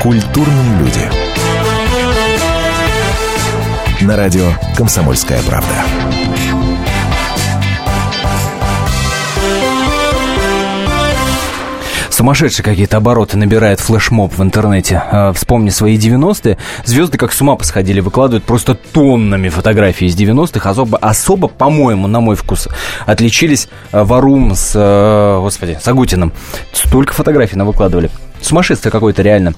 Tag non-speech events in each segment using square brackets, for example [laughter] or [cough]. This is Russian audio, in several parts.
Культурные люди. На радио «Комсомольская правда». Сумасшедшие какие-то обороты набирает флешмоб в интернете. А, вспомни свои 90-е. Звезды как с ума посходили, выкладывают просто тоннами фотографий из 90-х. Особо, особо, по-моему, на мой вкус, отличились а, Варум с, а, господи, с Агутиным. Столько фотографий на выкладывали. Сумасшествие какое-то реально.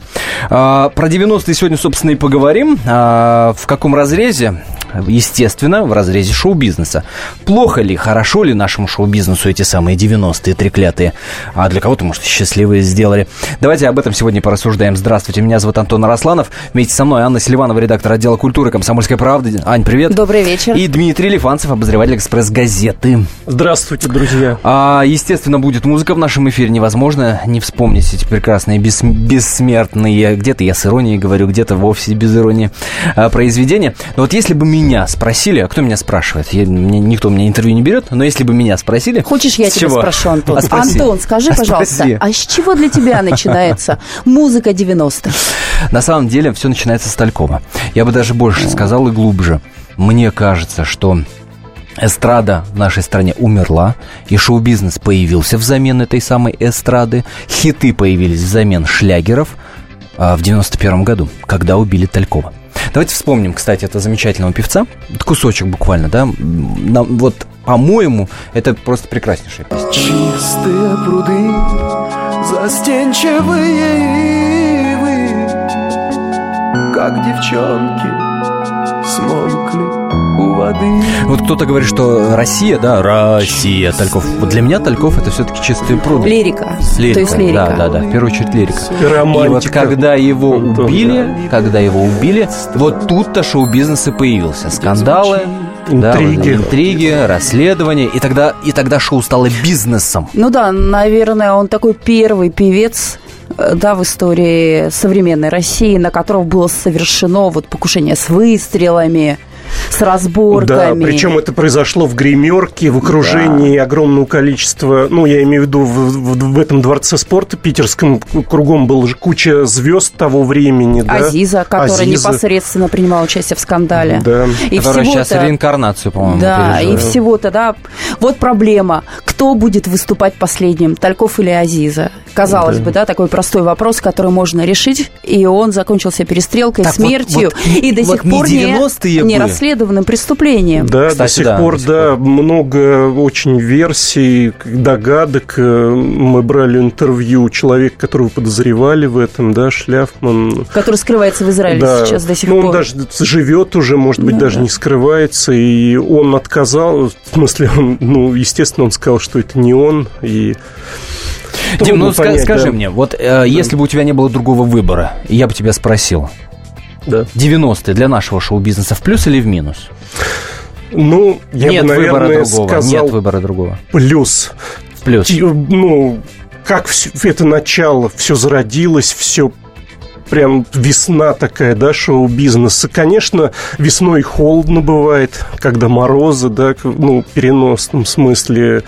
А, про 90-е сегодня, собственно, и поговорим. А, в каком разрезе? Естественно, в разрезе шоу-бизнеса. Плохо ли, хорошо ли нашему шоу-бизнесу эти самые 90-е треклятые? А для кого-то, может, счастливые сделали. Давайте об этом сегодня порассуждаем. Здравствуйте, меня зовут Антон Росланов. Вместе со мной Анна Селиванова, редактор отдела культуры «Комсомольской правды». Ань, привет. Добрый вечер. И Дмитрий Лифанцев, обозреватель «Экспресс-газеты». Здравствуйте, друзья. А, естественно, будет музыка в нашем эфире. Невозможно не вспомнить эти прекрасные, бес, бессмертные, где-то я с иронией говорю, где-то вовсе без иронии, а, произведения. Но вот если бы меня спросили, а кто меня спрашивает? Я, мне, никто меня интервью не берет, но если бы меня спросили... Хочешь, я тебя чего? спрошу, [laughs] Антон? А спроси. Антон, скажи, А пожалуйста, спроси. а с чего для тебя начинается музыка 90-х? На самом деле все начинается с Талькова. Я бы даже больше сказал и глубже. Мне кажется, что эстрада в нашей стране умерла, и шоу-бизнес появился взамен этой самой эстрады, хиты появились взамен шлягеров а, в 91 году, когда убили Талькова. Давайте вспомним, кстати, этого замечательного певца. Кусочек буквально, да? Нам- вот, по-моему, это просто прекраснейшая песня. Чистые пруды, застенчивые ивы, Как девчонки смолкли у воды. Вот кто-то говорит, что Россия, да, Россия, Тальков. Вот для меня Тальков это все-таки чистые пруды. Лирика. Лирика, То есть лирика. Да, да, да, в первую очередь лирика. И романтика. И вот когда его убили, когда его убили, вот тут-то шоу-бизнес и появился. Скандалы, да, Интриги. вот, интриги, расследования, и тогда, и тогда шоу стало бизнесом. Ну да, наверное, он такой первый певец, э, да, в истории современной России, на которого было совершено вот покушение с выстрелами, с Да, разборками. причем это произошло в гримерке, в окружении огромного количества, ну, я имею в виду, в, в- в этом дворце спорта питерском кругом была же куча звезд того времени, да. Азиза, которая Азиза. непосредственно принимала участие в скандале. Да. И которая сейчас реинкарнацию, по-моему, Да, и переживает. всего-то, да. Вот проблема. Кто будет выступать последним, Тальков или Азиза? Казалось бы, да, такой простой вопрос, который можно решить, и он закончился перестрелкой, Так вот- смертью, вот и до вот сих пор не, 90-е не расследованным преступлением. Да, до Кстати, сих да, пор, до сих да, много очень версий, догадок. Э, Мы брали интервью человека, которого подозревали в этом, да, Шляфман. Который скрывается в Израиле Да. сейчас до сих ну, пор. он даже живет уже, может быть, Ну даже да. не скрывается, и он отказал, в смысле, он, ну, естественно, он сказал, что это не он, и... Дим, ну понять, скажи да. мне, вот э, если бы у тебя не было другого выбора, я бы тебя спросил, Да. 90-е для нашего шоу-бизнеса в плюс или в минус? Ну, я нет бы, выбора наверное, другого. сказал Нет выбора другого. плюс. Плюс. Ну, как всё- это начало, все зародилось, все прям весна такая, да, шоу-бизнеса. Конечно, весной холодно бывает, когда морозы, да, ну, в переносном смысле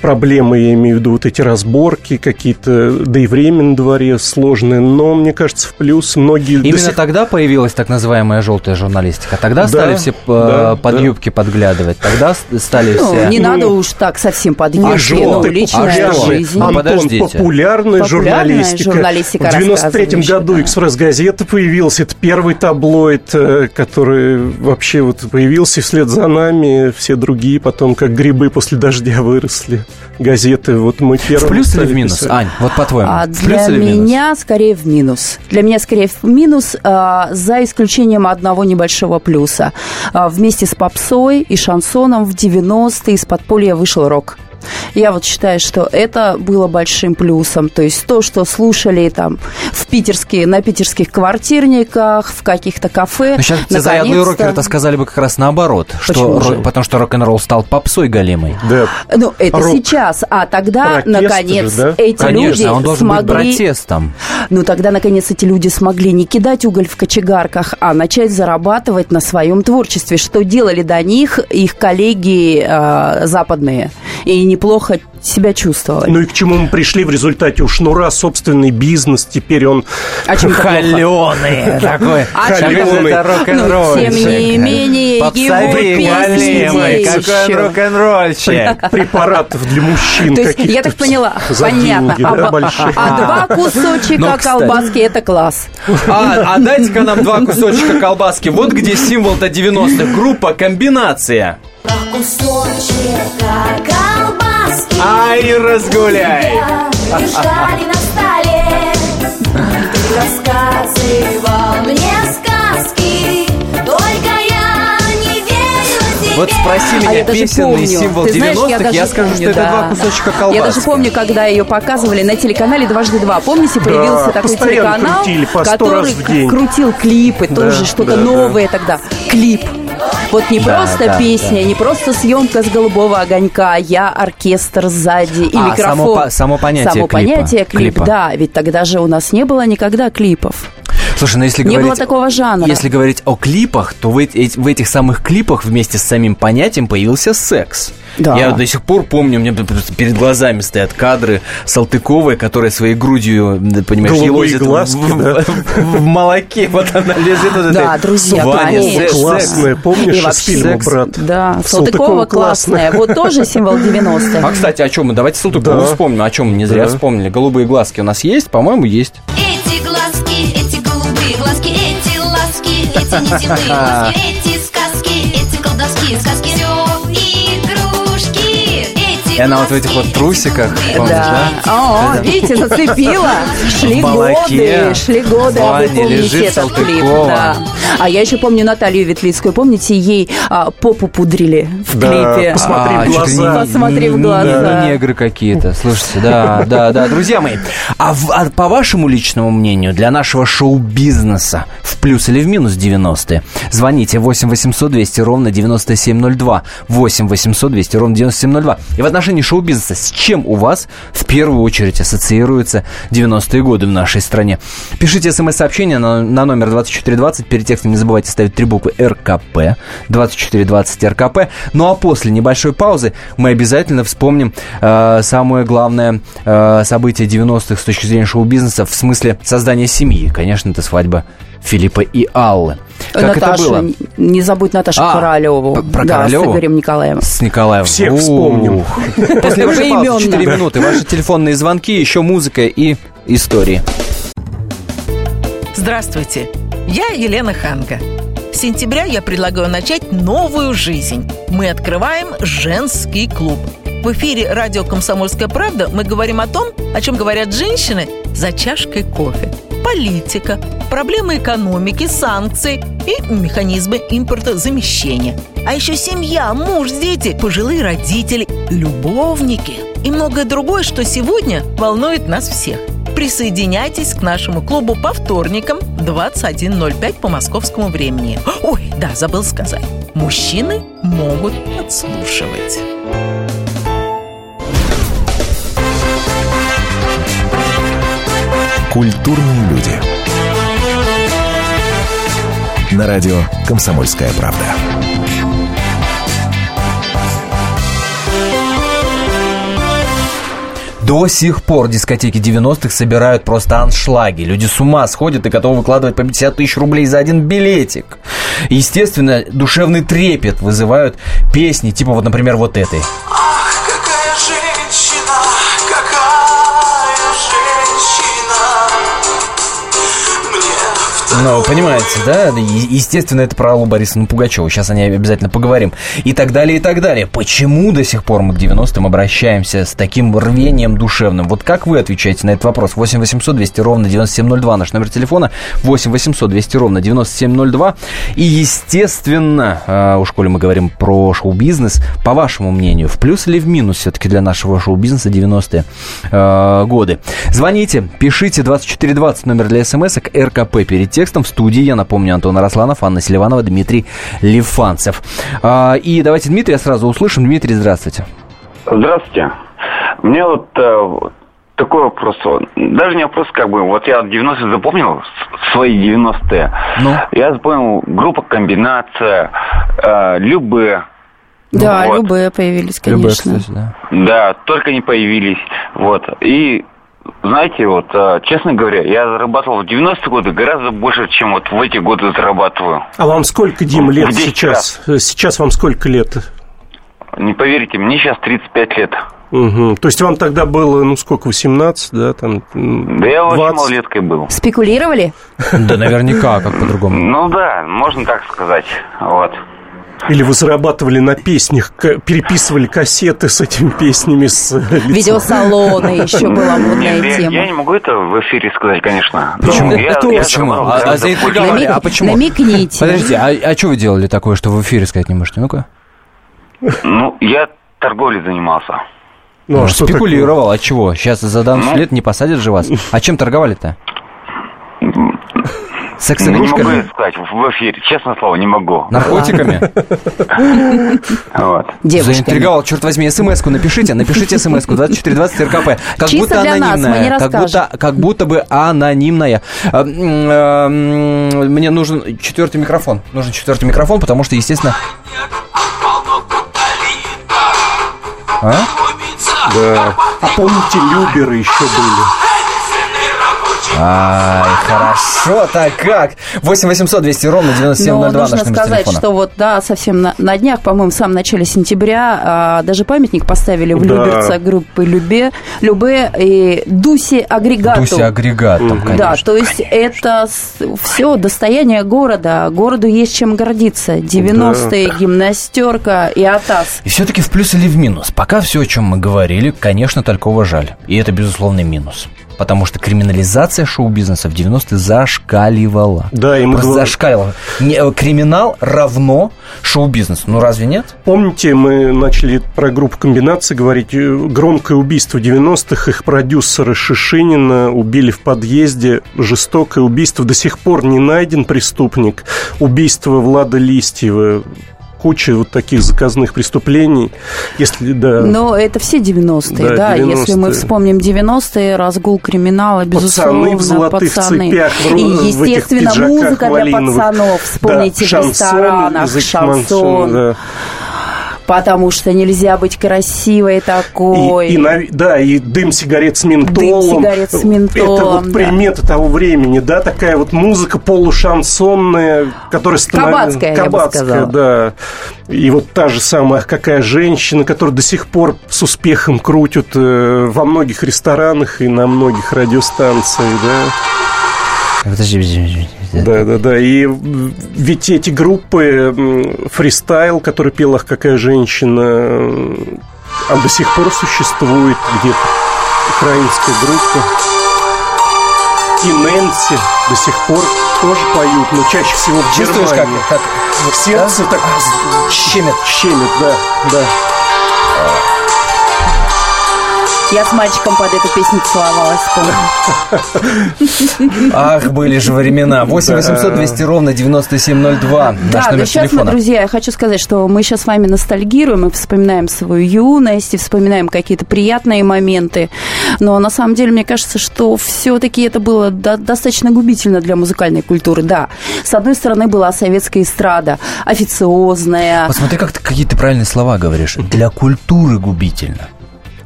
проблемы, я имею в виду вот эти разборки какие-то, да и время на дворе сложное, но, мне кажется, в плюс многие... Именно сих- тогда появилась так называемая желтая журналистика. Тогда Да, стали все э, да, под да. юбки подглядывать. Тогда стали Ну, все... не Ну, надо уж так совсем под А юбки, ну, желтый, личная популярный, жизнь. А, Антон, подождите. популярная, Популярная журналистика. журналистика, В 93-м рассказывающая, году да. «Экспресс-газета» появился. Это первый таблоид, э, который вообще вот появился. И вслед за нами все другие потом, как грибы после дождя, выросли. Газеты, вот мы В первые плюс или в минус? писать. Ань, вот по-твоему. А в для плюс или в минус? меня скорее в минус. Для меня скорее в минус, а, за исключением одного небольшого плюса. А, вместе с попсой и шансоном в 90-е из подполья вышел рок. Я вот считаю, что это было большим плюсом. То есть то, что слушали там в питерские, на питерских квартирниках, в каких-то кафе. Ну, сейчас все заядлые рокеры это сказали бы как раз наоборот. Что Почему ро- же? потому что рок-н-ролл стал попсой големой. Да. Ну, это Рок. сейчас. А тогда, Протест наконец, же, да? эти люди Конечно, он должен быть смогли... протестом. Ну, тогда, наконец, эти люди смогли не кидать уголь в кочегарках, а начать зарабатывать на своем творчестве, что делали до них их коллеги э, западные. И не неплохо себя чувствовали. Ну и к чему мы пришли в результате? У Шнура собственный бизнес, теперь он... А чем? Холеный [laughs] такой. А Как чем это. Ну, тем не менее, его песни какой рок-н-ролльщик. препаратов для мужчин То есть, каких-то. я так поняла, понятно. А, большие. а два кусочка Ну, колбаски – это класс. А, а дайте-ка нам два кусочка колбаски. Вот где символ-то 90-х. Группа «Комбинация». Кусочек колбаски Ай, разгуляй. Лежали на столе Ты рассказывал мне сказки Только я не верила тебе Вот спроси А меня я даже песенный помню. символ Ты знаешь, 90-х, я, даже я скажу, помню, что это да. два кусочка колбаски. Я даже помню, когда ее показывали на телеканале «Дважды два». Помните, появился такой постоянно телеканал, крутили по который раз в день. крутил клипы, тоже что-то да, новое тогда. Клип. Вот не Да, просто да, песня, не просто съемка с голубого огонька, я оркестр сзади и А, микрофон. само само понятие Само клипа. понятие клип, Клипа. да. Ведь тогда же у нас не было никогда клипов. Слушай, ну если Не говорить... было такого жанра. Если говорить о клипах, то в, эти- в этих самых клипах вместе с самим понятием появился секс. Да. Я до сих пор помню, мне просто перед глазами стоят кадры Салтыковой, которая своей грудью, понимаешь, Голубые елозит глазки, в, да. в- в молоке. Вот она лежит вот Да, этой друзья, Ваня, конечно. секс. Классная, помнишь, из фильма секс. «Брат»? Да, Салтыкова Салтыкова классная. Вот тоже символ 90-х. А, кстати, о чем мы? Давайте Салтыкову Да. вспомним. О чем мы не зря Да. вспомнили. Голубые глазки у нас есть? По-моему, есть. Эти глазки, голубые глазки Эти ласки, эти нитевые глазки [laughs] Эти сказки, эти колдовские сказки. Все И она вот в этих вот трусиках, помнишь, Да. да? О, видите, зацепила. Шли В годы, шли годы, а вы Ваня помните лежит этот клип. Да. А я еще помню Наталью Ветлицкую. Помните, ей а, попу пудрили в Да, клипе? посмотри в чуть ли глаза. не- Посмотри в глаза. не негры какие-то. Слушайте, да, да, да. Друзья мои, а, в- а по вашему личному мнению, для нашего шоу-бизнеса в плюс или в минус 90-е, звоните 8 800 200 ровно 9702. 8 800 200 ровно 9702. И в отношении шоу-бизнеса, с чем у вас в первую очередь ассоциируются 90-е годы в нашей стране? Пишите смс-сообщение на, на номер 2420. Перед текстом не забывайте ставить три буквы РКП. 2420 РКП. Ну а после небольшой паузы мы обязательно вспомним э, самое главное э, событие 90-х с точки зрения шоу-бизнеса в смысле создания семьи. Конечно, это свадьба Филиппа и Аллы. Как Наташу, это было? не- забудь Наташу А, Королеву. про да, Королеву? с Игорем Николаем. С Николаем. Всех Ух. вспомним. После вашей паузы Поименно. 4 минуты. Ваши [laughs] телефонные звонки, еще музыка и истории. Здравствуйте, я Елена Ханга. С сентября я предлагаю начать новую жизнь. Мы открываем женский клуб. В эфире радио «Комсомольская правда» мы говорим о том, о чем говорят женщины за чашкой кофе. Политика, проблемы экономики, санкции и механизмы импортозамещения. А еще семья, муж, дети, пожилые родители, любовники и многое другое, что сегодня волнует нас всех. Присоединяйтесь к нашему клубу по вторникам в 21.05 по московскому времени. Ой, да, забыл сказать. Мужчины могут подслушивать. Культурные люди. На радио «Комсомольская правда». До сих пор дискотеки 90-х собирают просто аншлаги. Люди с ума сходят и готовы выкладывать по 50 тысяч рублей за один билетик. Естественно, душевный трепет вызывают песни, типа вот, например, вот этой. Ну, понимаете, да? Естественно, это про Аллу Борисовну Пугачеву. Сейчас о ней обязательно поговорим. И так далее, и так далее. Почему до сих пор мы к 90-м обращаемся с таким рвением душевным? Вот как вы отвечаете на этот вопрос? 8 800 200 ровно 9702 наш номер телефона. 8 800 200 ровно 9702. И, естественно, э, уж коли мы говорим про шоу-бизнес, по вашему мнению, в плюс или в минус все-таки для нашего шоу-бизнеса 90-е э, годы? Звоните, пишите 2420 номер для смс к РКП перед текстом. В студии, я напомню, Антон Арасланов, Анна Селиванова, Дмитрий Лифанцев. А, И давайте Дмитрия сразу услышим. Дмитрий, здравствуйте. Здравствуйте. Мне вот э, вот такой вопрос. Даже не вопрос, как бы, вот я 90-е запомнил, свои 90-е. Ну? Я запомнил группа «Комбинация», э, «Любэ», Да, Вот. любые появились, Любые, конечно. кстати, да. Да, только не появились. Вот. И знаете, вот, э, честно говоря, я зарабатывал в 90-е годы гораздо больше, чем вот в эти годы зарабатываю. А вам сколько, Дим, лет 10 сейчас? Э, Сейчас вам сколько лет? Не поверите, мне сейчас 35 лет. Мгм. То есть вам тогда было, ну сколько, 18, да, там, м, Да я очень 20? малолеткой был. Спекулировали? Да наверняка, как по-другому. Ну да, можно так сказать. Вот. Или вы зарабатывали на песнях, переписывали кассеты с этими песнями, с э? Видеосалоны [laughs] еще была Нет, модная я, я тема. не могу это в эфире сказать, конечно. Но Почему? Я, Это я почему? А- а. Намек- а почему? Намекните. Подождите, а, а что вы делали такое, что в эфире сказать не можете? Ну-ка. Ну, я торговлей занимался. Ну, а Ну, что спекулировал, а чего? Сейчас за данный Ну. лет не посадят же вас. А чем торговали-то? Не могу Секс-игрушками? сказать в эфире, честное слово, не могу. Наркотиками? [laughs] Вот. Девушками. Заинтриговал, черт возьми, смс-ку напишите, напишите смс-ку 2420 РКП. Как Чисто будто для нас, мы не анонимная. Как будто, как будто бы анонимная. А, м, Мне нужен четвертый микрофон. Нужен четвертый микрофон, потому что, естественно... А? Да. А помните, Люберы еще были? Ай, хорошо, так как? 8 800 200 ровно Но 9702 наш нужно номер сказать, телефона. что вот, да, совсем на, на днях, по-моему, в самом начале сентября а, даже памятник поставили в Да. Люберца группы Любе, Любе и Дусе Агрегату. Туси агрегат там, конечно. Да, то есть это все достояние города. Городу есть чем гордиться. 90-е, гимнастерка и АТАС. И все-таки в плюс или в минус? Пока все, о чем мы говорили, конечно, Талькова жаль. И это безусловный минус. Потому что криминализация шоу-бизнеса в 90-е зашкаливала. Да, и мы Просто говор- зашкаливала. Не, э, криминал равно шоу-бизнесу. Ну разве нет? Помните, мы начали про группу комбинации говорить. э, Громкое убийство 90-х. Их продюсера Шишинина убили в подъезде. Жестокое убийство. До сих пор не найден преступник. Убийство Влада Листьева. Куча вот таких заказных преступлений. Если, да... Но это все 90-е, Да, да. Если мы 90-е. вспомним 90-е, разгул криминала, безусловно, Пацаны в золотых пацаны. цепях, в И, в этих естественно, музыка для пацанов. Вспомните Да, в шансон, ресторанах, шансон. да. Потому что нельзя быть красивой такой. И, и да, и дым сигарет с ментолом. сигарет с ментолом, Это вот да. примета того времени, да, такая вот музыка полушансонная, которая становится... Кабацкая, я бы сказала. да. И вот та же самая «Какая женщина», которую до сих пор с успехом крутят э, во многих ресторанах и на многих радиостанциях, да. Подожди, подожди, подожди. Да, да, да. И ведь эти группы фристайл, который пел «Ах, какая женщина», м, он до сих пор существует где-то. Украинская группа. И Нэнси до сих пор тоже поют, но чаще всего в Чувствуешь, как, Германии. как В сердце так щемит? щемит, да, да. Я с мальчиком под эту песню целовалась, помню. Ах, были же времена. 8 800 200 ровно 9702. Наш Да, но сейчас мы, телефона. друзья, я хочу сказать, что мы сейчас с вами ностальгируем и вспоминаем свою юность, и вспоминаем какие-то приятные моменты. Но на самом деле, мне кажется, что все-таки это было до- достаточно губительно для музыкальной культуры. Да, с одной стороны была советская эстрада, официозная. Посмотри, как ты какие-то правильные слова говоришь. Для культуры губительно.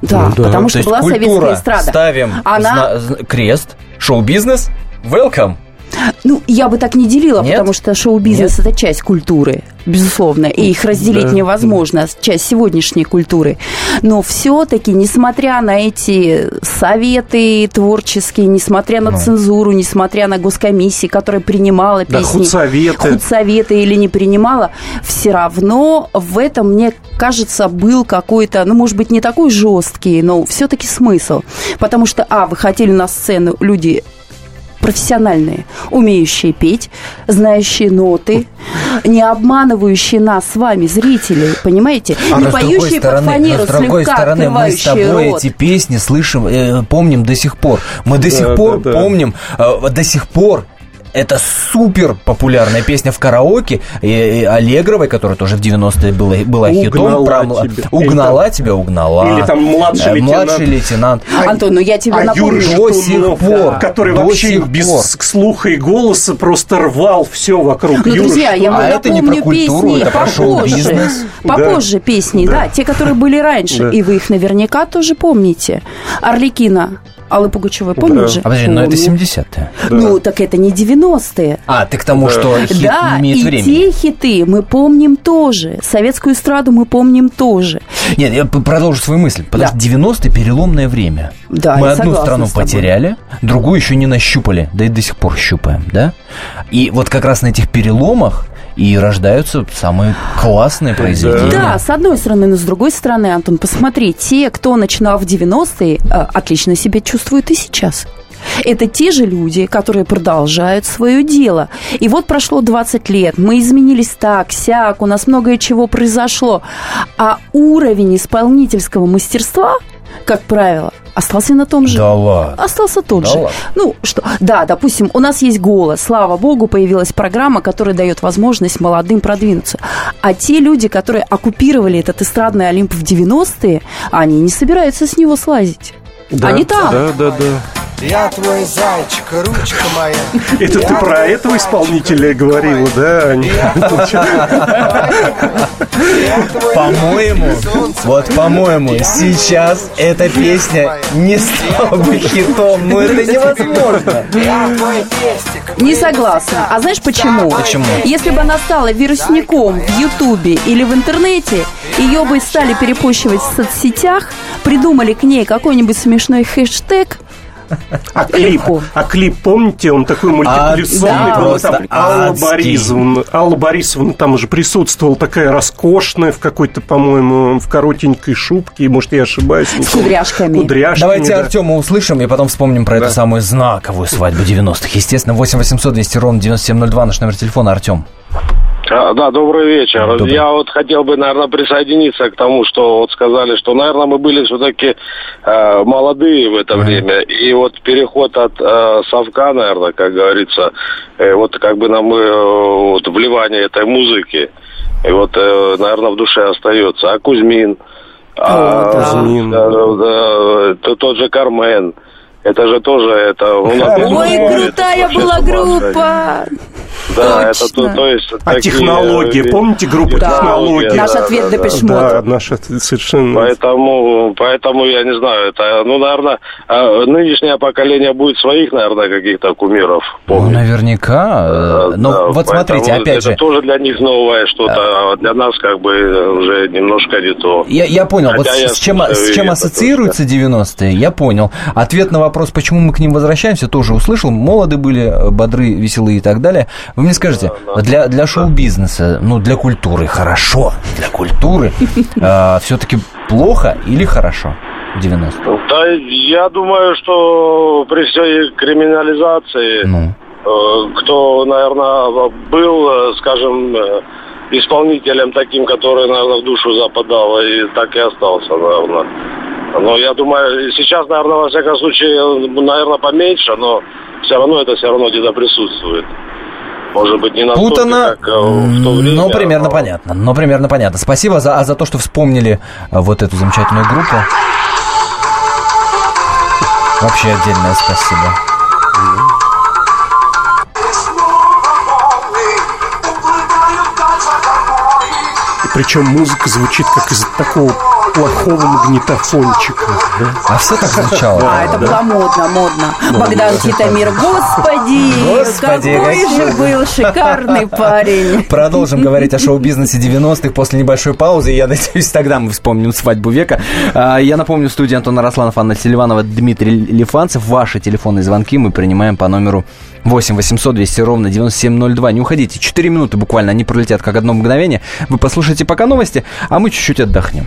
Да, потому То что есть была культура. советская эстрада. Ставим Она- крест. Шоу-бизнес. Welcome. Ну, я бы так не делила, Нет? потому что шоу-бизнес это часть культуры, безусловно, и их разделить Да. невозможно, часть сегодняшней культуры. Но все-таки, несмотря на эти советы творческие, несмотря на цензуру, несмотря на госкомиссии, которая принимала Да, песни, худсоветы. худсоветы или не принимала, все равно в этом, мне кажется, был какой-то, ну, может быть, не такой жесткий, но все-таки смысл. Потому что, а, выходили на сцену люди профессиональные, умеющие петь, знающие ноты, не обманывающие нас с вами, зрителей, понимаете? А не поющие под стороны, фанеру, с другой слегка стороны, мы с тобой рот. эти песни слышим, э, помним до сих пор. Мы до сих Да, пор да, да. помним, э, до сих пор это супер популярная песня в караоке. И, и Аллегровой, которая тоже в 90-е была, была хитом. Угнала про- тебя. Угнала Или тебя, угнала. Или там младший Э, лейтенант. Младший лейтенант. Антон, ну я тебе а напомню. Юра До сих пор, который до вообще сих без пор. слуха и голоса просто рвал все вокруг. Ну, Юра друзья, я вам А это не про культуру, песни это про попозже. Попозже песни, да. те, которые были раньше. Да. И вы их наверняка тоже помните. Орликина Аллы Пугачевой, помнишь же? А подожди, ну это Помню. 70-е. Ну, так это не 90-е. А, ты к тому, что хит да, не имеет и времени. те хиты мы помним тоже. Советскую эстраду мы помним тоже. Нет, я продолжу свою мысль. Потому Да. что 90-е переломное время. Да, Мы я одну страну с тобой. потеряли, другую еще не нащупали, да и до сих пор щупаем, да? И вот как раз на этих переломах и рождаются самые классные произведения. Да, с одной стороны, но с другой стороны, Антон, посмотри, те, кто начинал в 90-е, э, отлично себя чувствуют и сейчас. Это те же люди, которые продолжают свое дело. И вот прошло 20 лет, мы изменились так, сяк, у нас многое чего произошло. А уровень исполнительского мастерства, как правило, остался на том же. Да ладно. Остался тот Да же. ладно. Ну, что, да, допустим, у нас есть голос. Слава богу, появилась программа, которая дает возможность молодым продвинуться. А те люди, которые оккупировали этот эстрадный Олимп в 90-е, они не собираются с него слазить. Да, Они там. Да, да, да. Я твой зайчик, ручка моя. Это ты про этого исполнителя говорила, да? Ань? [laughs] По-моему, вот по-моему, сейчас эта песня не стала бы хитом. Ну это невозможно. Не согласна. А знаешь почему? Почему? Если бы она стала вирусником в Ютубе или в интернете, ее бы стали перепощивать в соцсетях, придумали к ней какой-нибудь смешной хэштег, А клип, а клип, помните, он такой мультипликационный да. был, там Просто Алла. Борисовна, Алла Борисовна там уже присутствовала, такая роскошная в какой-то, по-моему, в коротенькой шубке, может, я ошибаюсь. С кудряшками. Кудряшками, Давайте да. Артема услышим и потом вспомним про эту самую знаковую свадьбу 90-х. Естественно, 8 800 200 ровно 9702 наш номер телефона. Артем. А, Да, добрый вечер. Добрый. Я вот хотел бы, наверное, присоединиться к тому, что вот сказали, что, наверное, мы были все-таки э, молодые в это время. И вот переход от э, совка, наверное, как говорится, э, вот как бы нам э, вот вливание этой музыки, и вот, э, наверное, в душе остается. А Кузьмин, а, О, да. Кузьмин. да, да, то- тот же Кармен. Это же тоже это. у нас Ой, это крутая была группа! Да, это Точно. то, то есть. А такие, технология, э, помните группу Да. технология? Наш да, ответ да, Депеш да. Да, наш ответ совершенно. Поэтому, поэтому я не знаю, это, ну, наверное, э, нынешнее поколение будет своих, наверное, каких-то кумиров Ну, помнить. наверняка. э, Э, Но да, вот смотрите, опять это же, тоже для них новое что-то, а для нас как бы уже немножко не то. Я, я понял, вот Хотя я с, с чем, с чем это ассоциируются 90-е, я понял. Ответ на вопрос, почему мы к ним возвращаемся, тоже услышал. Молоды были, э, бодры, веселые и так далее. Вы мне скажите, для, для шоу-бизнеса, ну, для культуры хорошо, для культуры [laughs] все-таки плохо или хорошо в 90-е? Да, я думаю, что при всей криминализации, Ну, э, кто, наверное, был, э, скажем, э, исполнителем таким, который, наверное, в душу западал, и так и остался, наверное. Но я думаю, сейчас, наверное, во всяком случае, наверное, поменьше, но все равно это все равно где-то присутствует. Может быть, не настолько, путано, как э, в то время. но примерно но- понятно. Но примерно понятно. Спасибо за, а за то, что вспомнили э, вот эту замечательную группу. Вообще отдельное спасибо. И причем музыка звучит как из такого плохого магнитофончика. А все так звучало. А, это было модно, модно. Богдан Титамир, господи, Господи, какой какой же был шикарный парень. Продолжим говорить о шоу-бизнесе 90-х после небольшой паузы. Я надеюсь, тогда мы вспомним свадьбу века. А, Я напомню, в студии Антона Росланов, Анна Селиванова, Дмитрий Лифанцев. Ваши телефонные звонки мы принимаем по номеру 8 800 200 ровно 9702. Не уходите, 4 минуты буквально, они пролетят как одно мгновение. Вы послушайте пока новости, а мы чуть-чуть отдохнем.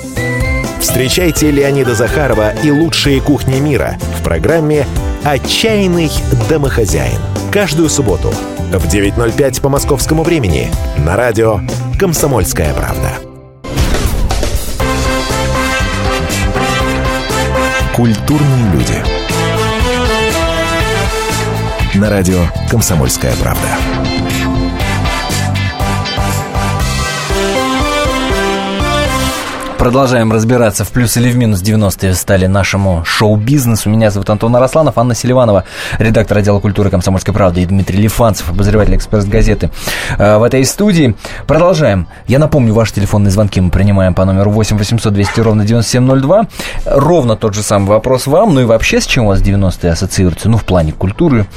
Встречайте Леонида Захарова и лучшие кухни мира в программе «Отчаянный домохозяин». Каждую субботу в 9.05 по московскому времени на радио «Комсомольская правда». Культурные люди. На радио «Комсомольская правда». Продолжаем разбираться в плюс или в минус 90-е стали нашему шоу-бизнесу. Меня зовут Антон Арасланов, Анна Селиванова, редактор отдела культуры «Комсомольской правды» и Дмитрий Лифанцев, обозреватель «Экспресс-газеты» э, в этой студии. Продолжаем. Я напомню, ваши телефонные звонки мы принимаем по номеру 8 800 200 ровно 9702. Ровно тот же самый вопрос вам. Ну и вообще, с чем у вас 90-е ассоциируются? Ну, в плане культуры,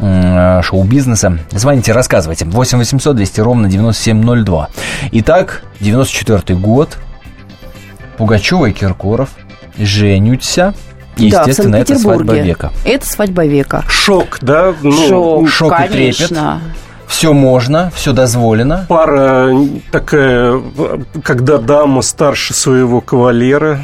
э, шоу-бизнеса. Звоните, рассказывайте. 8 800 200 ровно 9702. Итак, 94 год, Пугачева и Киркоров женятся. И, Да, в естественно, это свадьба века. Это свадьба века. Шок, да? Ну, Шок, шок и трепет. конечно. Все можно, все дозволено. Пара такая, когда дама старше своего кавалера.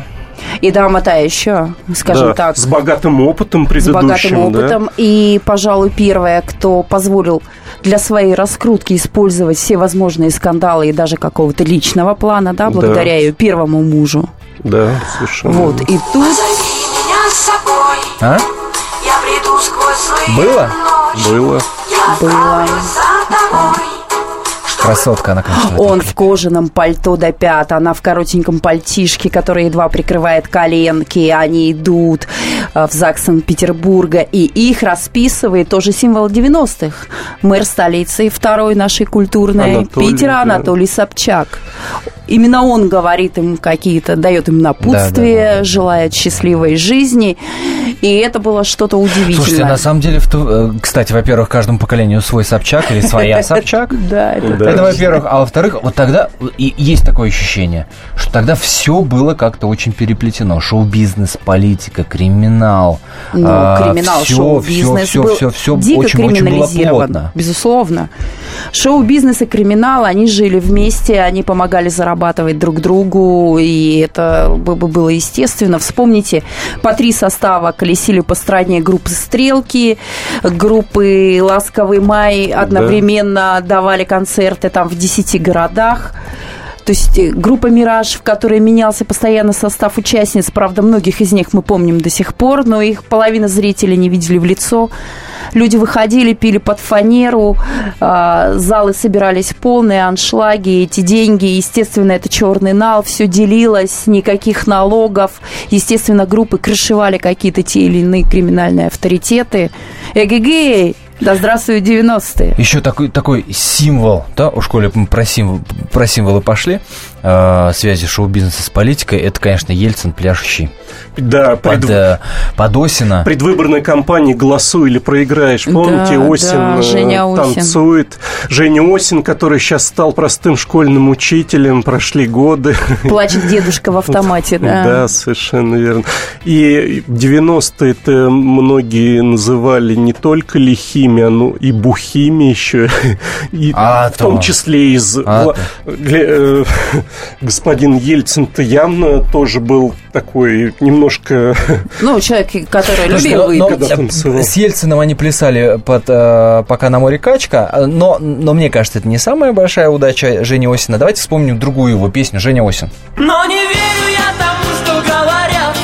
И дама та еще, скажем да, так. С богатым опытом с предыдущим. богатым да. опытом. И, пожалуй, первая, кто позволил для своей раскрутки использовать все возможные скандалы и даже какого-то личного плана, да, благодаря ее первому мужу. Да, совершенно. Вот, и тут... меня с собой А? Я приду сквозь злые Было? Было. Я Было. Красотка она, конечно. Он в кожаном пальто до пят, она в коротеньком пальтишке, который едва прикрывает коленки. Они идут э, в ЗАГС Санкт-Петербурга, и их расписывает тоже символ 90-х. Мэр столицы, второй нашей культурной Анатолий, Питера да. Анатолий Собчак. Именно он говорит им какие-то, дает им напутствие, Да, да, да, да. желает счастливой жизни. И это было что-то удивительное. Слушайте, на самом деле, в ту- э, кстати, во-первых, каждому поколению свой Собчак или своя [laughs] Собчак. Да, это Да. Это, во-первых. А во-вторых, вот тогда есть такое ощущение, что тогда все было как-то очень переплетено. Шоу-бизнес, политика, криминал. Ну, а, криминал, шоу-бизнес был всё, всё дико очень, очень было криминализирован, плотно. безусловно. Шоу-бизнес и криминал, они жили вместе, они помогали зарабатывать друг другу, и это бы- бы было естественно. Вспомните, по три состава колесили по стране группы «Стрелки», группы «Ласковый май» одновременно давали концерты там в 10 городах. То есть э, группа «Мираж», в которой менялся постоянно состав участниц, правда, многих из них мы помним до сих пор, но их половина зрителей не видели в лицо. Люди выходили, пили под фанеру, а, залы собирались полные, аншлаги, эти деньги, естественно, это черный нал, все делилось, никаких налогов. Естественно, группы крышевали какие-то те или иные криминальные авторитеты. Эгегей! Да здравствуют 90-е! Еще такой, такой символ, да, у школе мы про, символ, про символы пошли, э, связи шоу-бизнеса с политикой, это, конечно, Ельцин пляшущий. Да, Под, пред- э, под Осина. предвыборной кампании «Голосуй или проиграешь». Помните, Да, Осин да, э, Женя Осин. танцует. Женя Осин, который сейчас стал простым школьным учителем, прошли годы. Плачет дедушка в автомате, да. Да, совершенно верно. И 90-е это многие называли не только лихими, а ну и бухими еще. [laughs] И А в том то. числе из... А э, [laughs] Господин Ельцин-то явно тоже был такой немножко... [laughs] Ну, человек, который любил но- но выпить. с Ельцином они плясали под э, «Пока на море качка», но, но мне кажется, это не самая большая удача Жени Осина. Давайте вспомним другую его песню «Женя Осин». Но не верю я тому, что говорят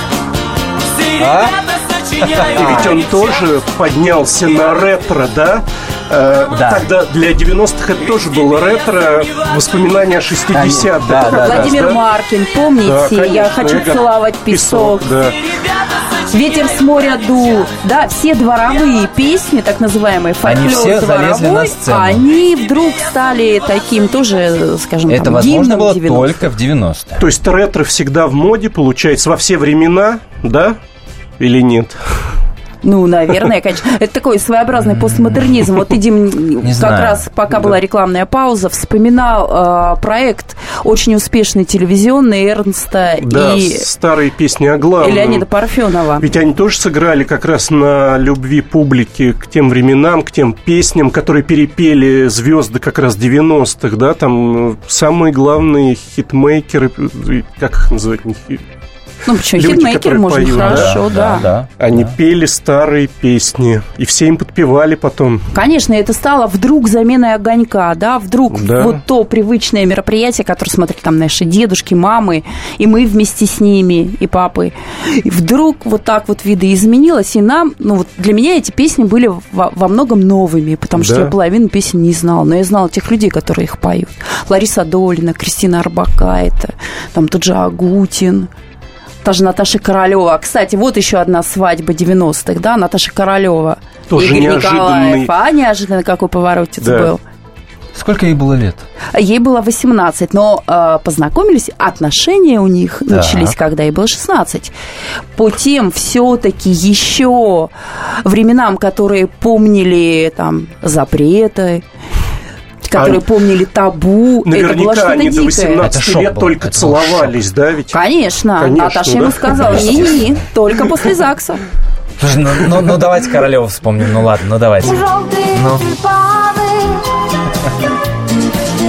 Все А? ребята И ведь он тоже поднялся на ретро, да? Э, Да. Тогда для 90-х это тоже было ретро, воспоминания о 60-х. Да, да, да. Владимир да? Маркин, Да, помните, конечно, я хочу я целовать песок. да. Ветер с моря дул. Да, все дворовые песни, так называемые, Они фольклор все залезли дворовой, на сцену. они вдруг стали таким тоже, скажем, Это там, возможно гимном было 90-х. только в 90-е. То есть ретро всегда в моде, получается, во все времена, да? Или нет? Ну, наверное, конечно. Это такой своеобразный постмодернизм. Вот Идим как знаю. раз, пока была рекламная пауза, вспоминал э, проект очень успешный телевизионный Эрнста Да, и, старые песни о и главном. Леонида Парфенова. Ведь они тоже сыграли как раз на любви публики к тем временам, к тем песням, которые перепели звезды как раз 90-х, да, там э, самые главные хитмейкеры, как их называть, не Ну, почему? Люди, Хитмейкер которые можно поют, да. хорошо, да. Они пели старые песни, и все им подпевали потом. Конечно, это стало вдруг заменой огонька, да, вдруг Да. вот то привычное мероприятие, которое смотрели там наши дедушки, мамы, и мы вместе с ними, и папы. И вдруг вот так вот видоизменилось, и нам, ну вот для меня эти песни были во, во многом новыми, потому что Да. я половину песен не знала, но я знала тех людей, которые их поют. Лариса Долина, Кристина Арбакайте, там тот же Агутин, та же Наташа Королева. Кстати, вот еще одна свадьба 90-х, да, Наташа Королева. Тоже Игорь неожиданный. Николаев. А неожиданно какой поворотец Да. был. Сколько ей было лет? Ей было 18, но э, познакомились, отношения у них Так. начались, когда ей было 16. По тем все-таки еще временам, которые помнили там запреты, которые А помнили табу, это было Наверняка что-то они до дикое. 18 Это шок лет был, только это целовались, да, ведь? Конечно, Конечно, Наташа да. ему сказала, не-не, только после ЗАГСа. Слушай, ну, ну, ну давайте Королеву вспомним. Ну ладно, ну давайте. Желтые Ну. тюльпаны,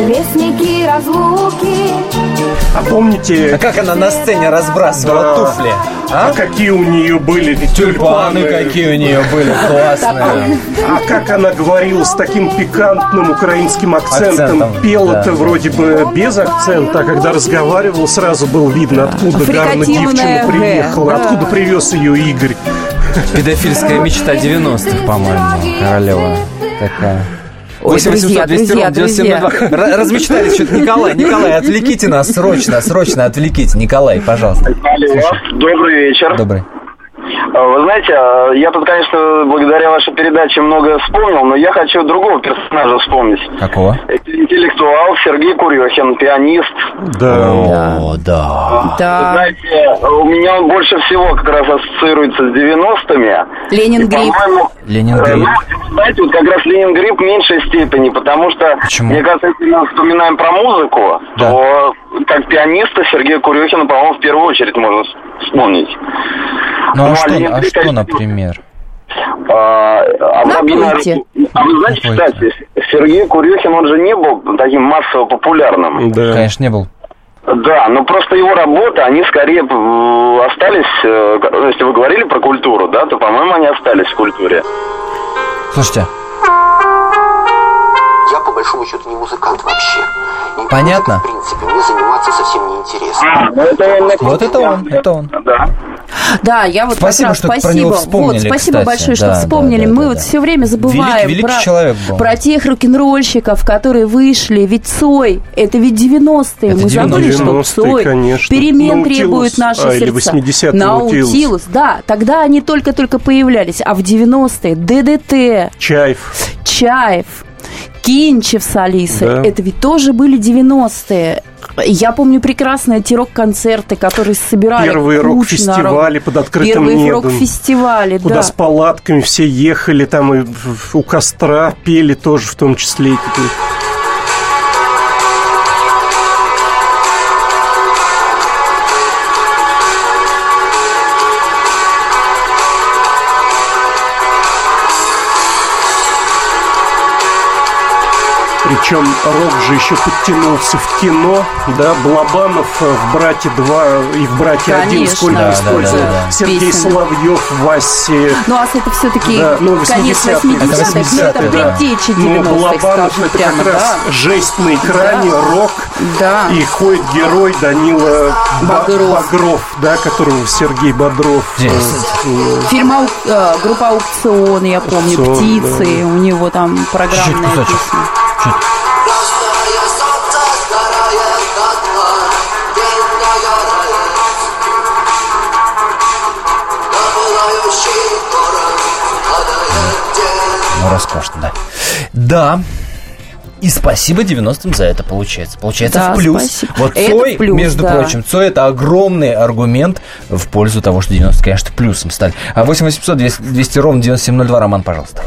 вестники разлуки. А помните... А как она на сцене разбрасывала Да. туфли? А какие у нее были Тюльпаны какие у нее были [laughs] классные. А как она говорила с таким пикантным украинским акцентом, Акцентом, пела-то да. вроде бы без акцента, а когда разговаривала, сразу было видно, откуда Гарна девчина приехала, да. откуда привез ее Игорь. Педофильская мечта 90-х, по-моему, Королева такая. Ой, 8 друзья, 800 200 друзья, ровно 9702. Р- Размечтались что-то. Николай, Николай, отвлеките нас срочно, срочно отвлеките. Николай, пожалуйста. Алло, добрый вечер. Добрый. А, Вы знаете, а, я тут, конечно, благодаря вашей передаче многое вспомнил, но я хочу другого персонажа вспомнить. Какого? Это интеллектуал Сергей Курехин, пианист. Да. О, да. Вы Да, знаете, у меня он больше всего как раз ассоциируется с 90-ми. Ленин по-моему, Ленин э, Гриб. ну, знаете, вот как раз Ленин Гриб в меньшей степени, потому что, Почему? мне кажется, если мы вспоминаем про музыку, Да. то как пианиста Сергея Курехина, по-моему, в первую очередь можно вспомнить. Ну а Ну, а что, а что, например? А, а Напойте. А вы знаете, кстати, Сергей Курехин, он же не был таким массово популярным. Да. Конечно, не был. Да, но просто его работы, они скорее э, остались, э, если вы говорили про культуру, да, то, по-моему, они остались в культуре. Слушайте, большому счету, не музыкант вообще. И Понятно. В принципе, мне заниматься совсем неинтересно. А, ну это он, вот это он, это он. Да. Да, я вот Спасибо, раз что про спасибо. него вспомнили, вот, спасибо кстати. большое, что Да, вспомнили. да, да, Мы да, вот да. все время забываем Великий- великий про, человек был. про тех рок-н-ролльщиков, которые вышли. Ведь Цой, это ведь 90-е. Это Мы забыли, что 90-е, Цой конечно. перемен Наутилус, требует наши а, или сердца. 80-е Наутилус. Наутилус. да. Тогда они только-только появлялись. А в 90-е ДДТ, Чаев. Чаев, Кинчев с Алисой. Да. Это ведь тоже были 90-е. Я помню прекрасно эти рок-концерты, которые собирали Первые рок-фестивали под открытым Первые небом. рок-фестивали, Куда да. с палатками все ехали, там и у костра пели тоже в том числе. эти Причем рок же еще подтянулся в кино, да, Балабанов э, в «Брате 2» и в «Брате 1» Конечно. сколько Да, да, использовал. да, да. Сергей Песен. Соловьев, Васе, Ну, а это все-таки да, ну, конец 80-е, 80-х, но это 80-е, да. предтечи Ну, 90-х, Балабанов скажем это прямо, как раз да. жесть на экране, рок. Да. И ходит герой Данила Ба- Багров. Багров, да, которого Сергей Бодров. э, э, Фильм «Аук- э, группа Аукцион, я помню, Аукцион, птицы, у него там программная Чуть-чуть Ну, роскошно, да. Да. И спасибо 90-м за это получается. Получается Да, в плюс. спасибо. Вот Это Цой, плюс, между да. прочим, Цой это огромный аргумент в пользу того, что 90 конечно, плюсом стали. А 8 800 200, 200 ровно 9702, Роман, пожалуйста.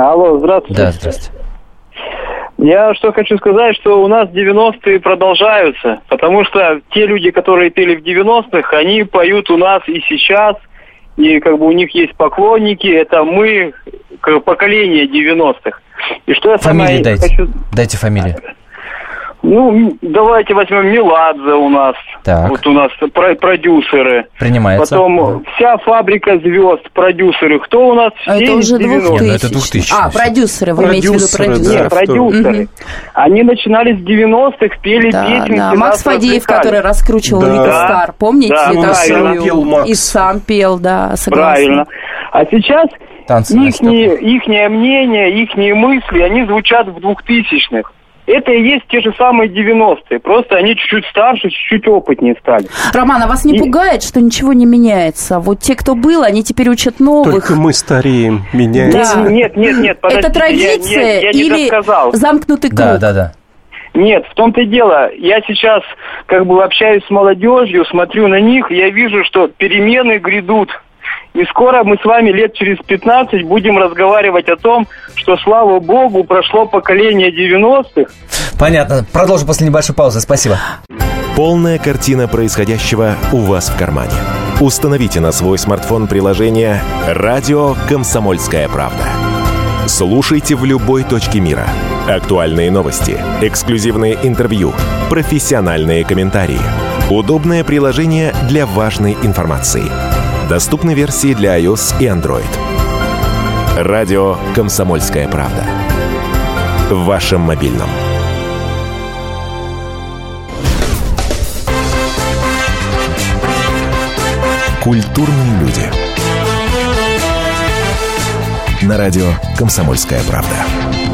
Алло, здравствуйте. Да, здравствуйте. Я что хочу сказать, что у нас 90-е продолжаются, потому что те люди, которые пели в 90-х, они поют у нас и сейчас, и как бы у них есть поклонники, это мы, поколение 90-х. И что я Фамилии самое дайте. хочу... Дайте фамилии. Ну, давайте возьмем Меладзе у нас. Так. Вот у нас про- продюсеры. Принимается. Потом вся фабрика звезд, продюсеры. Кто у нас А все это уже 90-х? 2000. Не, ну это 2000. А, продюсеры, вы имеете в виду Продюсеры. Нет, продюсеры. Мгм. Они начинали с 90-х, пели Да, песенки. да. Макс Фадеев, который раскручивал Да. Вика Стар, помните? Да, такую? правильно. Пел Макс. И сам пел, да, согласна. Правильно. А сейчас Танцы ихние, ихнее мнение, ихние мысли, они звучат в двухтысячных. Это и есть те же самые 90-е. Просто они чуть-чуть старше, чуть-чуть опытнее стали. Роман, а вас не И- пугает, что ничего не меняется? Вот те, кто был, они теперь учат новых. Только мы стареем, меняется. Да. Нет, нет, нет, подождите. Это традиция я, я, я не или досказал. замкнутый круг? Да, да, да. Нет, в том-то и дело. Я сейчас как бы общаюсь с молодежью, смотрю на них, я вижу, что перемены грядут. И скоро мы с вами лет через 15 будем разговаривать о том, что, слава богу, прошло поколение 90-х. Понятно. Продолжу после небольшой паузы. Спасибо. Полная картина происходящего у вас в кармане. Установите на свой смартфон приложение «Радио Комсомольская правда». Слушайте в любой точке мира. Актуальные новости, эксклюзивные интервью, профессиональные комментарии. Удобное приложение для важной информации. Доступны версии для iOS и Android. Радио «Комсомольская правда». В вашем мобильном. Культурные люди. На радио «Комсомольская правда».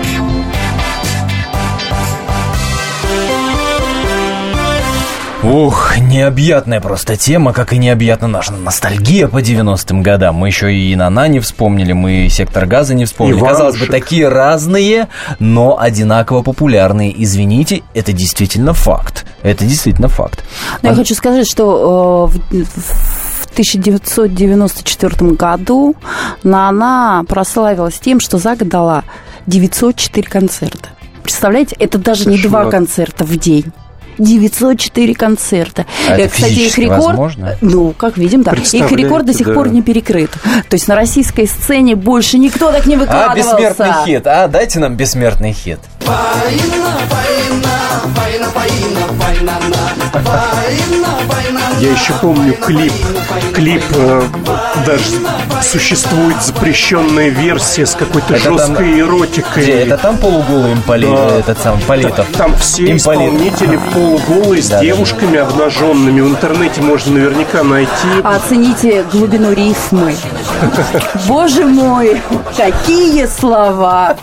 Ух, необъятная просто тема, как и необъятна наша ностальгия по 90-м годам. Мы еще и Нана не вспомнили, мы и Сектор Газа не вспомнили. Иванушек. Казалось бы, такие разные, но одинаково популярные. Извините, это действительно факт. Это действительно факт. Но я хочу сказать, что э, в, в 1994 году Нана прославилась тем, что за год дала 904 концерта. Представляете, это даже не два концерта в день. 904 концерта. А это Э, Кстати, их рекорд, возможно? ну, как видим, да, их рекорд до сих да. пор не перекрыт. То есть на российской сцене больше никто так не А, выкладывался. бессмертный хит. А, дайте нам бессмертный хит. Я еще помню клип. Клип э, даже существует запрещенная версия с какой-то Это там- жесткой эротикой. Где? Это там полуголый имполит, Да. этот сам Политов. Там все Имполит. исполнители полуголые с Да, да, да. девушками обнаженными. В интернете можно наверняка найти. Оцените глубину рифмы. [laughs] Боже мой, какие слова!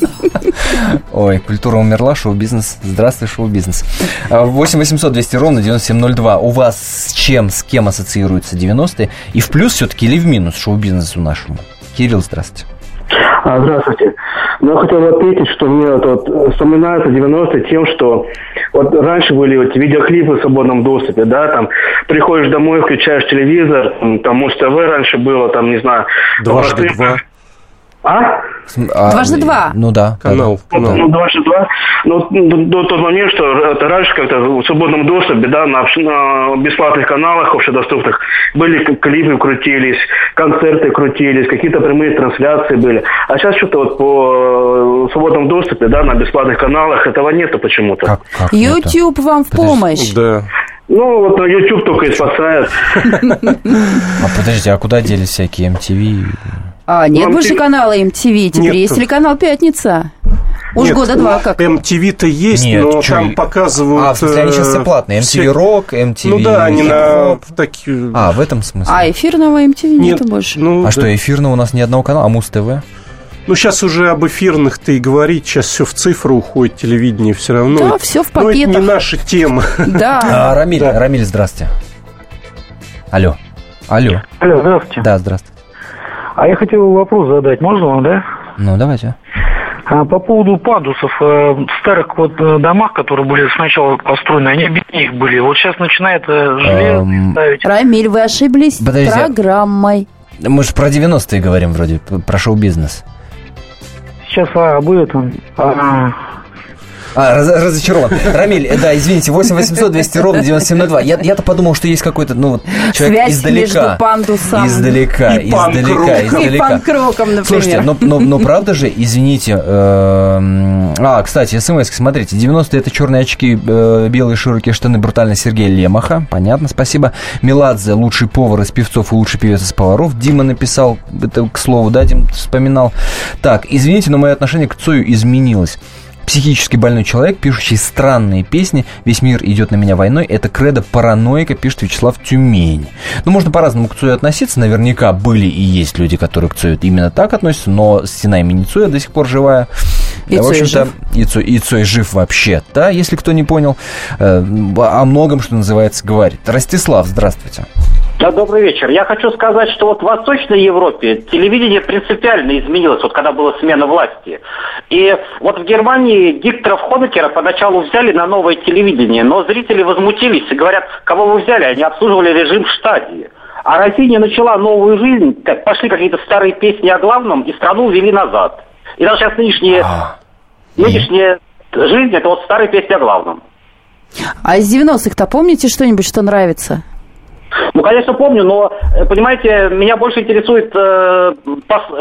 [laughs] Ой, культура умерла, шоу-бизнес. Здравствуй, шоу-бизнес. А, 8 800 200 ровно 9702. У вас с чем, с кем ассоциируются 90-е? И в плюс все-таки или в минус шоу-бизнесу нашему? Кирилл, здравствуйте. А, Здравствуйте. Ну, я хотел бы отметить, что мне вот, вот вспоминаются 90-е тем, что вот раньше были вот видеоклипы в свободном доступе, да, там приходишь домой, включаешь телевизор, там Муз ТВ раньше было, там, не знаю... Дважды два. А? А, Дважды два. Ну да. Канал. Ну, канал. ну, дважды два. Ну, до, до тот момент, что это раньше как-то в свободном доступе, да, на, на бесплатных каналах общедоступных были клипы крутились, концерты крутились, какие-то прямые трансляции были. А сейчас что-то вот по э, свободном доступе, да, на бесплатных каналах этого нету почему-то. Как, как нету? YouTube вам в помощь. Да. Ну, вот YouTube только и спасает. [laughs] А подождите, а куда делись всякие MTV? А, нет Вам больше те- канала MTV, теперь Нет. есть телеканал «Пятница». Уж Нет, года два как. MTV-то есть, Нет, но чё там показывают... А, в смысле, они сейчас все э, платные. MTV все- Rock, MTV Ну да, они на такие... А, в этом смысле. А эфирного MTV Нет, нету больше. ну, А да. что, эфирного у нас ни одного канала? А Муз-ТВ? Ну, сейчас уже об эфирных-то и говорить, сейчас все в цифру уходит, телевидение все равно. Да, всё в Ну, это не пакетах. наша тема. Да. [laughs] А, Рамиль, Рамиль, здрасте. Алло. Алло. Алло, здравствуйте. Да, здравствуйте. А я хотел вопрос задать, можно вам, да? Ну, давайте. А по поводу падусов, э, в старых вот э, домах, которые были сначала построены, они без них были. Вот сейчас начинает э, железо Эм, ставить. Рамиль, вы ошиблись Подождите. программой. Мы же про 90-е говорим вроде, про шоу-бизнес. Сейчас а, об этом. А, А, раз- разочарован. Рамиль, э, да, извините, 8 800 200 ровно 9702. Я, я-то подумал, что есть какой-то, ну, вот, человек Связь издалека. между пандусом Издалека, и издалека, издалека. И панк-роком, например. Слушайте, но, но, но правда же, извините, эм, а, кстати, смс смотрите, 90-е это черные очки, э, белые широкие штаны, брутально Сергей Лемаха, понятно, спасибо. Меладзе, лучший повар из певцов и лучший певец из поваров, Дима написал, это к слову, да, Дим вспоминал. Так, извините, но мое отношение к Цою изменилось. Психически больной человек, пишущий странные песни «Весь мир идет на меня войной» — это кредо параноика, пишет Вячеслав Тюмень. Ну, можно по-разному к Цою относиться. Наверняка были и есть люди, которые к Цою именно так относятся, но стена имени Цоя до сих пор живая. И Да, в общем-то, и Цой, и Цой жив вообще, да, если кто не понял. Э, О многом, что называется, говорит. Ростислав, здравствуйте. Да, добрый вечер. Я хочу сказать, что вот в Восточной Европе телевидение принципиально изменилось, вот когда была смена власти. И вот в Германии дикторов Хонекера поначалу взяли на новое телевидение, но зрители возмутились и говорят, кого вы взяли? Они обслуживали режим в штадии. А Россия начала новую жизнь, как пошли какие-то старые песни о главном, и страну увели назад. И даже сейчас нынешняя, нынешняя жизнь, это вот старые песни о главном. А из 90-х-то помните что-нибудь, что нравится? Ну, конечно, помню, но, э, понимаете, меня больше интересует, э,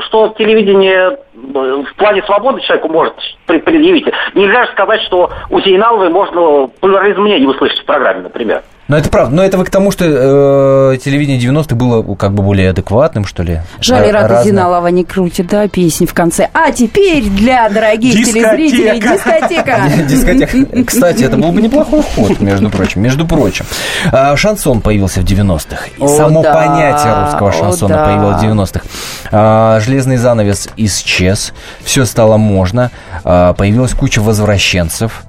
что телевидение э, в плане свободы человеку может предъявить. Нельзя же сказать, что у Зейналовой можно плюрализм мнений услышать в программе, например. Но это правда. Но это вы к тому, что э, телевидение 90-х было как бы более адекватным, что ли? Жаль, Ра- Рата разное. Зиналова не крутит, да, песни в конце. А теперь для дорогих Дискотека. телезрителей [laughs] дискотека. [laughs] Дискотека. Кстати, это был бы неплохой ход, между прочим. Между прочим. А, Шансон появился в 90-х. И О, само понятие русского шансона появилось в 90-х. А, Железный занавес исчез. Все стало можно. А, Появилась куча возвращенцев.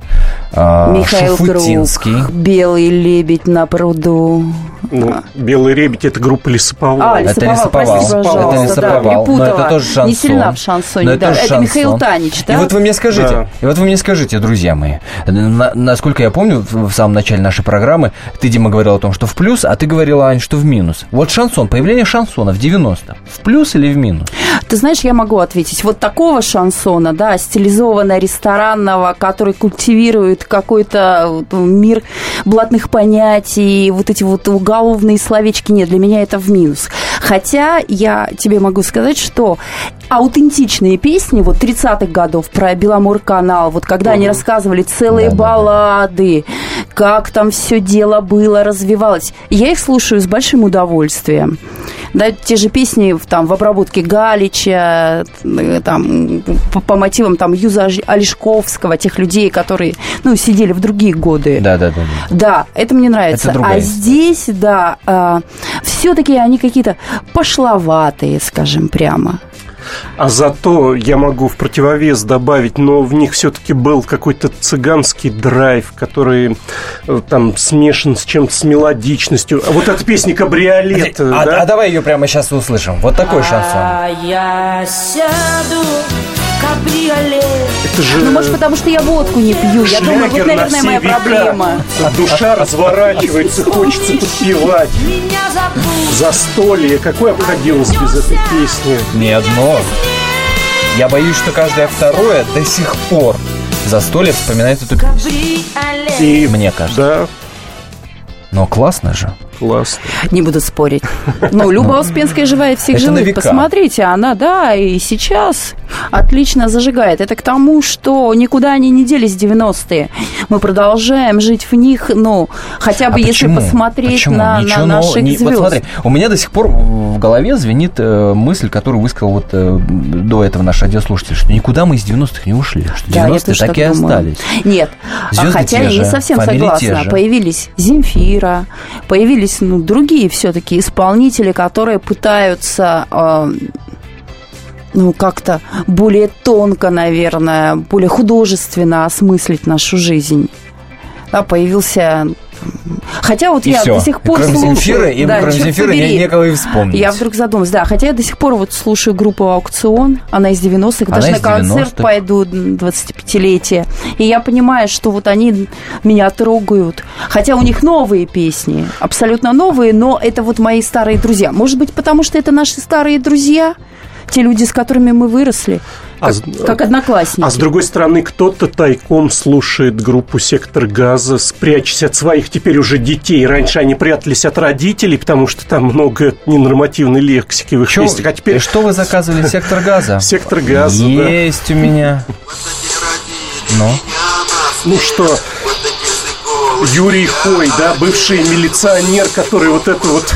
Михаил Шуфутинский. Круг, «Белый лебедь на пруду». Ну, «Белый лебедь» — это группа Лесоповал. А, Лесоповал, простите, пожалуйста, Это да, Лесоповал. Но перепутала. это тоже шансон. Не сильна в шансоне, Но это да. тоже Это шансон. Михаил Танич, да? И вот вы мне скажите, Да. и вот вы мне скажите, друзья мои, на- насколько я помню, в самом начале нашей программы ты, Дима, говорил о том, что в плюс, а ты говорила, Ань, что в минус. Вот шансон, появление шансона в 90-х, в плюс или в минус? Ты знаешь, я могу ответить. Вот такого шансона, да, стилизованного, ресторанного, который культивирует какой-то вот, мир блатных понятий, вот эти вот уголовные словечки, нет, для меня это в минус. Хотя я тебе могу сказать, что аутентичные песни вот 30-х годов про Беломор-канал, вот когда они рассказывали целые баллады, как там все дело было, развивалось, я их слушаю с большим удовольствием. Да, те же песни в- там в обработке Галича, э, там по, по мотивам там Юза Олешковского, тех людей, которые, ну, сидели в другие годы. Да, да, да. Да, это мне нравится. Это а здесь, да, все-таки они какие-то пошловатые, скажем прямо. А зато я могу в противовес добавить, но в них все-таки был какой-то цыганский драйв, который э, там смешан с чем-то с мелодичностью. А вот эта песня «Кабриолет», А, да? а давай ее прямо сейчас услышим. Вот такой шансон. А я сяду кабриолет. Это же Ну, может, потому что я водку не пью. Я думаю, вот, на наверное, моя века. проблема. Душа разворачивается, хочется подпевать. Застолье, какое обходилось без этой песни? Не одно. Я боюсь, что каждое второе до сих пор застолье вспоминает эту песню. И Мне кажется. да, Но классно же. классно. Не буду спорить. Ну, Люба Успенская живая всех живых. Посмотрите, она, да, и сейчас отлично зажигает. Это к тому, что никуда они не делись 90-е. Мы продолжаем жить в них, ну, хотя бы А если почему? посмотреть Почему? на, Ничего на наших не- звезд. Вот смотри, у меня до сих пор в голове звенит э, мысль, которую высказал вот э, до этого наш радиослушатель, что никуда мы из 90-х не ушли, что Да, я 90-е тоже так, так и остались. Нет, а Звезды хотя я не же, совсем фамилии те согласна. Появились Земфира, появились ну, другие все-таки исполнители, которые пытаются э, ну, как-то более тонко, наверное, более художественно осмыслить нашу жизнь. Да, появился Хотя вот И я всё. до сих пор Кроме слушаю... Земфиры, да, кроме Земфиры не- некого и вспомнить. Я вдруг задумалась, да, хотя я до сих пор вот слушаю группу «Аукцион», она из 90-х, Она даже на из концерт 90-х. пойду 25-летие. И я понимаю, что вот они меня трогают. Хотя у них новые песни, абсолютно новые, но это вот мои старые друзья. Может быть, потому что это наши старые друзья? Те люди, с которыми мы выросли, А как, одноклассники. А с другой стороны, кто-то тайком слушает группу «Сектор газа», спрячась от своих теперь уже детей. Раньше они прятались от родителей, потому что там много ненормативной лексики в их Чё- песнях. А теперь... Что вы заказывали? Сектор газа? [laughs] Сектор газа, да. Есть у меня. Ну? Ну что, Юрий Хой, да, бывший милиционер, который вот это вот,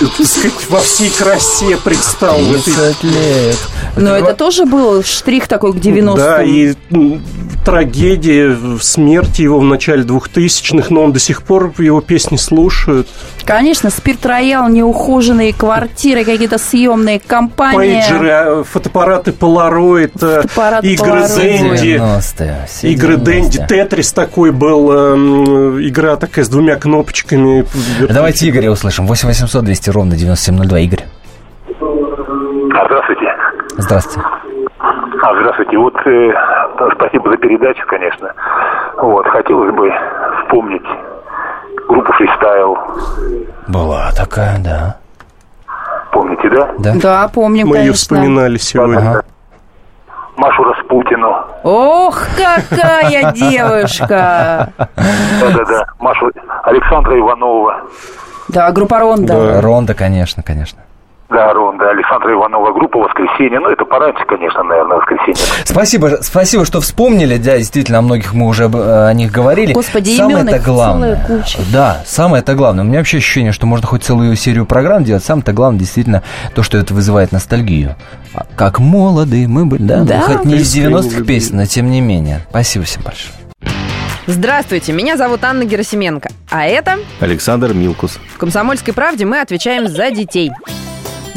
так сказать, во всей красе предстал. в этой- лет. Но это тоже был штрих такой к 90-м. Да, и м, трагедия смерти его в начале 2000-х, но он до сих пор его песни слушают. Конечно, спирт роял, неухоженные квартиры, какие-то съемные компании. Пейджеры, а, фотоаппараты Polaroid, а, Фотоаппарат игры. Дэнди. 90-е, все Игры 90-е. Дэнди, Тетрис такой был, эм, игра такая с двумя кнопочками. Давайте Игоря услышим. 8 800 200 ровно 9702. Игорь. Здравствуйте. Здравствуйте. А, здравствуйте. Вот э, спасибо за передачу, конечно. Вот, хотелось бы вспомнить группу фристайл. Была такая, да. Помните, да? Да. Да, помним, Мы ее конечно. вспоминали сегодня. Машу Распутину. Ох, какая [laughs] девушка! Да-да-да. Машу Александра Иванова. Да, группа Ронда. Ронда, конечно, конечно. Да, Рон, да, Александра Иванова. Группа «Воскресенье». Ну, это пораньше, конечно, наверное, «Воскресенье». Спасибо, спасибо, что вспомнили. Да, действительно, о многих мы уже об- о них говорили. Господи, самое имен это их главное. целая куча. Да, самое это главное. У меня вообще ощущение, что можно хоть целую серию программ делать. Самое-то главное, действительно, то, что это вызывает ностальгию. А Как молоды мы были, да? Ну, Да. хоть не из Искренне 90-х любили. песен, но тем не менее. Спасибо всем большое. Здравствуйте, меня зовут Анна Герасименко. А это Александр Милкус. в «Комсомольской правде» мы отвечаем за детей.